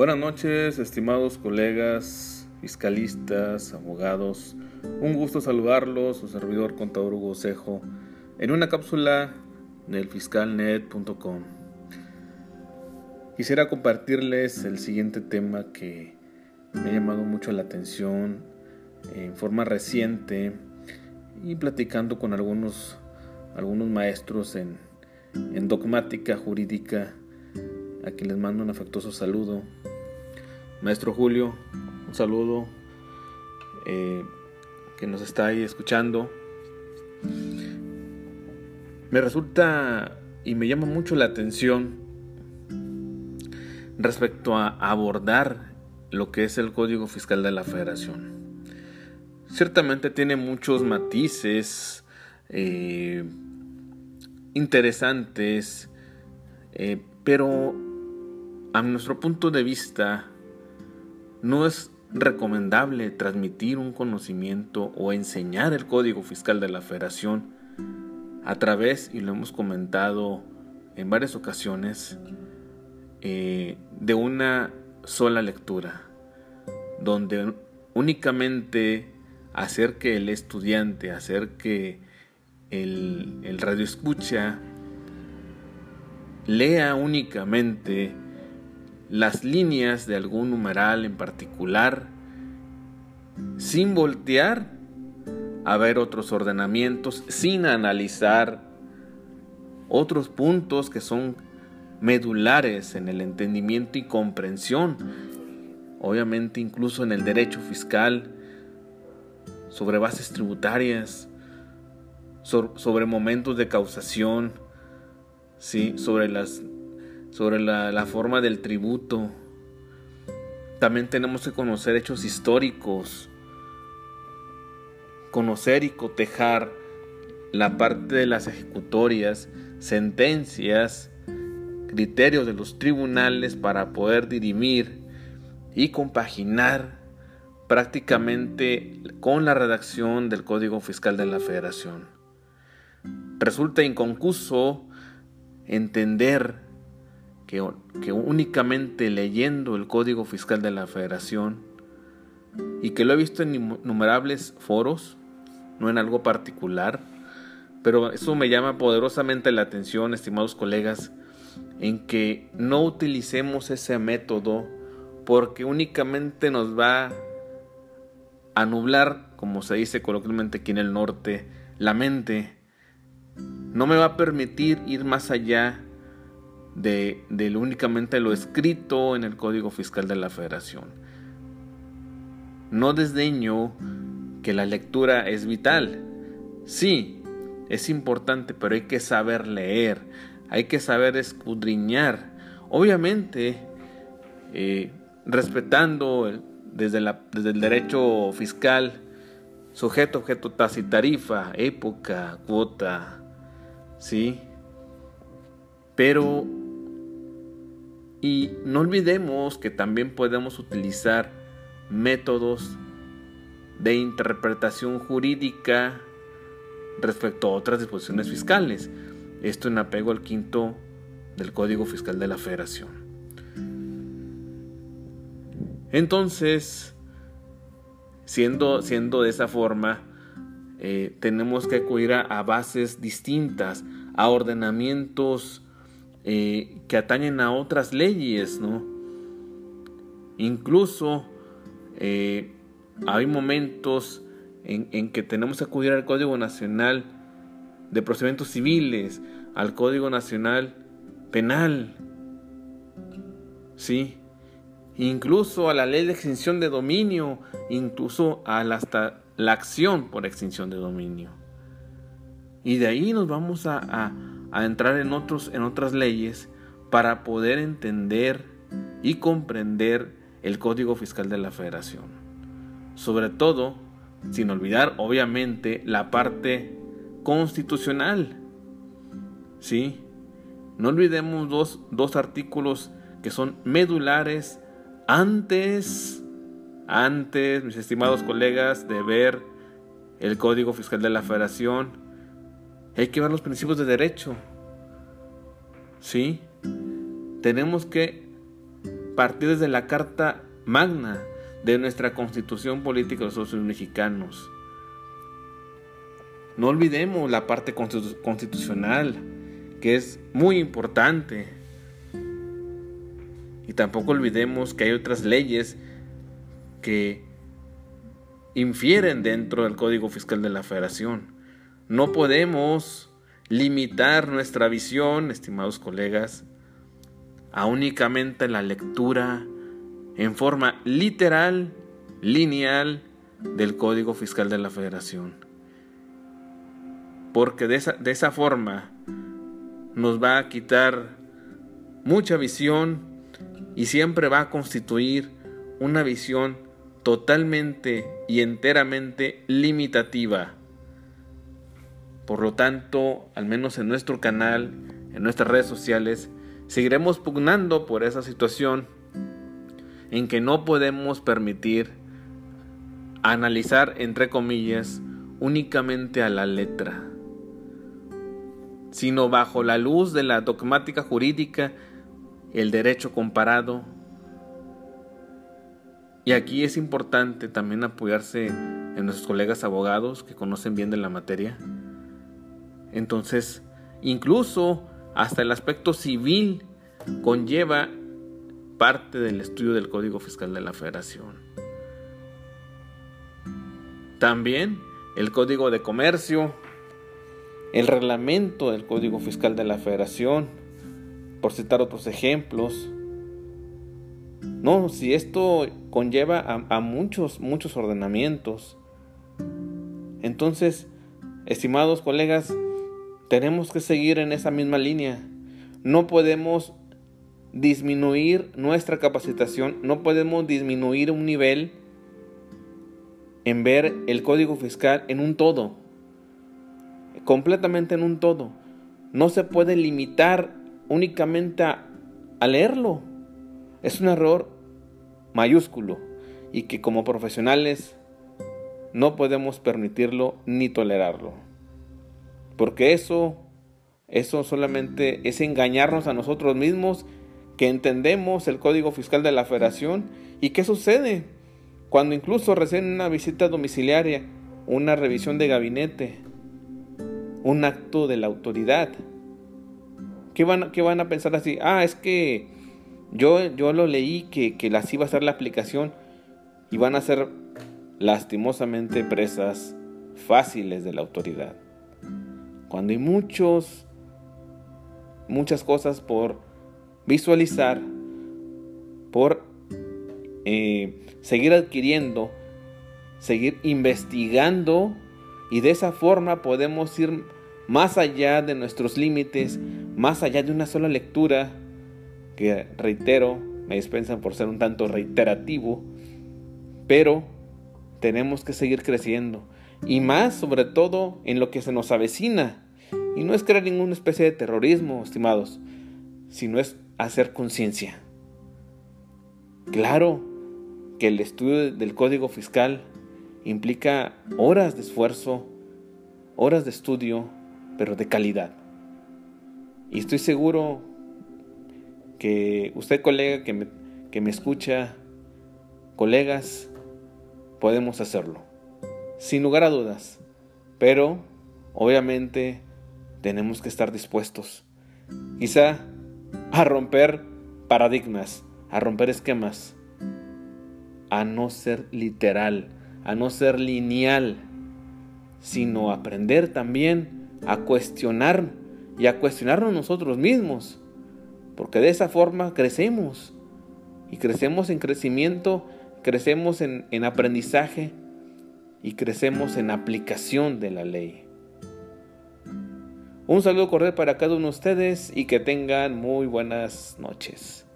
Buenas noches, estimados colegas, fiscalistas, abogados. Un gusto saludarlos, su servidor contador Hugo Cejo, en una cápsula del fiscalnet.com. Quisiera compartirles el siguiente tema que me ha llamado mucho la atención en forma reciente y platicando con algunos, algunos maestros en, en dogmática jurídica a quien les mando un afectuoso saludo. Maestro Julio, un saludo eh, que nos está ahí escuchando. Me resulta y me llama mucho la atención respecto a abordar lo que es el Código Fiscal de la Federación. Ciertamente tiene muchos matices eh, interesantes, eh, pero a nuestro punto de vista, no es recomendable transmitir un conocimiento o enseñar el código fiscal de la federación a través, y lo hemos comentado en varias ocasiones, eh, de una sola lectura, donde únicamente hacer que el estudiante, hacer que el, el radio escucha, lea únicamente las líneas de algún numeral en particular sin voltear a ver otros ordenamientos, sin analizar otros puntos que son medulares en el entendimiento y comprensión, obviamente incluso en el derecho fiscal, sobre bases tributarias, sobre momentos de causación, ¿sí? sobre las sobre la, forma del tributo. También tenemos que conocer hechos históricos, conocer y cotejar la parte de las ejecutorias, sentencias, criterios de los tribunales para poder dirimir y compaginar prácticamente con la redacción del Código Fiscal de la Federación. Resulta inconcluso entender que, únicamente leyendo el Código Fiscal de la Federación y que lo he visto en innumerables foros, no en algo particular, pero eso me llama poderosamente la atención, estimados colegas, en que no utilicemos ese método porque únicamente nos va a nublar, como se dice coloquialmente aquí en el norte, la mente. No me va a permitir ir más allá de, únicamente lo escrito en el Código Fiscal de la Federación. No desdeño que la lectura es vital. Sí, es importante, pero hay que saber leer, hay que saber escudriñar. Obviamente, eh, respetando desde, la, desde el derecho fiscal, sujeto, objeto, tasa y tarifa, época, cuota, ¿sí? Pero y no olvidemos que también podemos utilizar métodos de interpretación jurídica respecto a otras disposiciones fiscales. Esto en apego al quinto del Código Fiscal de la Federación. Entonces, siendo, siendo de esa forma, eh, tenemos que acudir a bases distintas, a ordenamientos eh, que atañen a otras leyes, ¿no? Incluso eh, hay momentos en, que tenemos que acudir al Código Nacional de Procedimientos Civiles, al Código Nacional Penal, ¿sí? Incluso a la ley de extinción de dominio, incluso a la, hasta la acción por extinción de dominio. Y de ahí nos vamos a a entrar en, otros, en otras leyes para poder entender y comprender el Código Fiscal de la Federación. Sobre todo, sin olvidar obviamente la parte constitucional. ¿Sí? No olvidemos dos, dos artículos que son medulares antes, antes, mis estimados colegas, de ver el Código Fiscal de la Federación hay que ver los principios de derecho. ¿Sí? Tenemos que partir desde la Carta Magna de nuestra Constitución Política de los Socios Mexicanos. No olvidemos la parte constitucional, que es muy importante. Y tampoco olvidemos que hay otras leyes que infieren dentro del Código Fiscal de la Federación. No podemos limitar nuestra visión, estimados colegas, a únicamente la lectura en forma literal, lineal, del Código Fiscal de la Federación. Porque de esa, de esa forma nos va a quitar mucha visión y siempre va a constituir una visión totalmente y enteramente limitativa. Por lo tanto, al menos en nuestro canal, en nuestras redes sociales, seguiremos pugnando por esa situación en que no podemos permitir analizar, entre comillas, únicamente a la letra, sino bajo la luz de la dogmática jurídica, el derecho comparado, y aquí es importante también apoyarse en nuestros colegas abogados que conocen bien de la materia. Entonces, incluso hasta el aspecto civil conlleva parte del estudio del Código Fiscal de la Federación. También el Código de Comercio, el reglamento del Código Fiscal de la Federación, por citar otros ejemplos, no, si esto conlleva a, muchos, muchos ordenamientos. Entonces, estimados colegas, tenemos que seguir en esa misma línea. No podemos disminuir nuestra capacitación, no podemos disminuir un nivel en ver el código fiscal en un todo, completamente en un todo. No se puede limitar únicamente a leerlo. Es un error mayúsculo y que como profesionales no podemos permitirlo ni tolerarlo. Porque eso, eso solamente es engañarnos a nosotros mismos que entendemos el código fiscal de la federación y qué sucede cuando incluso reciben una visita domiciliaria, una revisión de gabinete, un acto de la autoridad. ¿Qué van, qué van a pensar así? Ah, es que yo, yo lo leí que, que las iba a ser la aplicación y van a ser lastimosamente presas fáciles de la autoridad. Cuando hay muchos, muchas cosas por visualizar, por eh, seguir adquiriendo, seguir investigando y de esa forma podemos ir más allá de nuestros límites, más allá de una sola lectura que reitero, me dispensan por ser un tanto reiterativo, pero tenemos que seguir creciendo y más sobre todo en lo que se nos avecina. Y no es crear ninguna especie de terrorismo, estimados, sino es hacer conciencia. Claro que el estudio del código fiscal implica horas de esfuerzo, horas de estudio, pero de calidad. Y estoy seguro que usted colega que me, que me escucha, colegas, podemos hacerlo, sin lugar a dudas, pero obviamente tenemos que estar dispuestos, quizá a romper paradigmas, a romper esquemas, a no ser literal, a no ser lineal, sino aprender también a cuestionar y a cuestionarnos nosotros mismos porque de esa forma crecemos. Y crecemos en crecimiento, crecemos en, en aprendizaje y crecemos en aplicación de la ley. Un saludo cordial para cada uno de ustedes y que tengan muy buenas noches.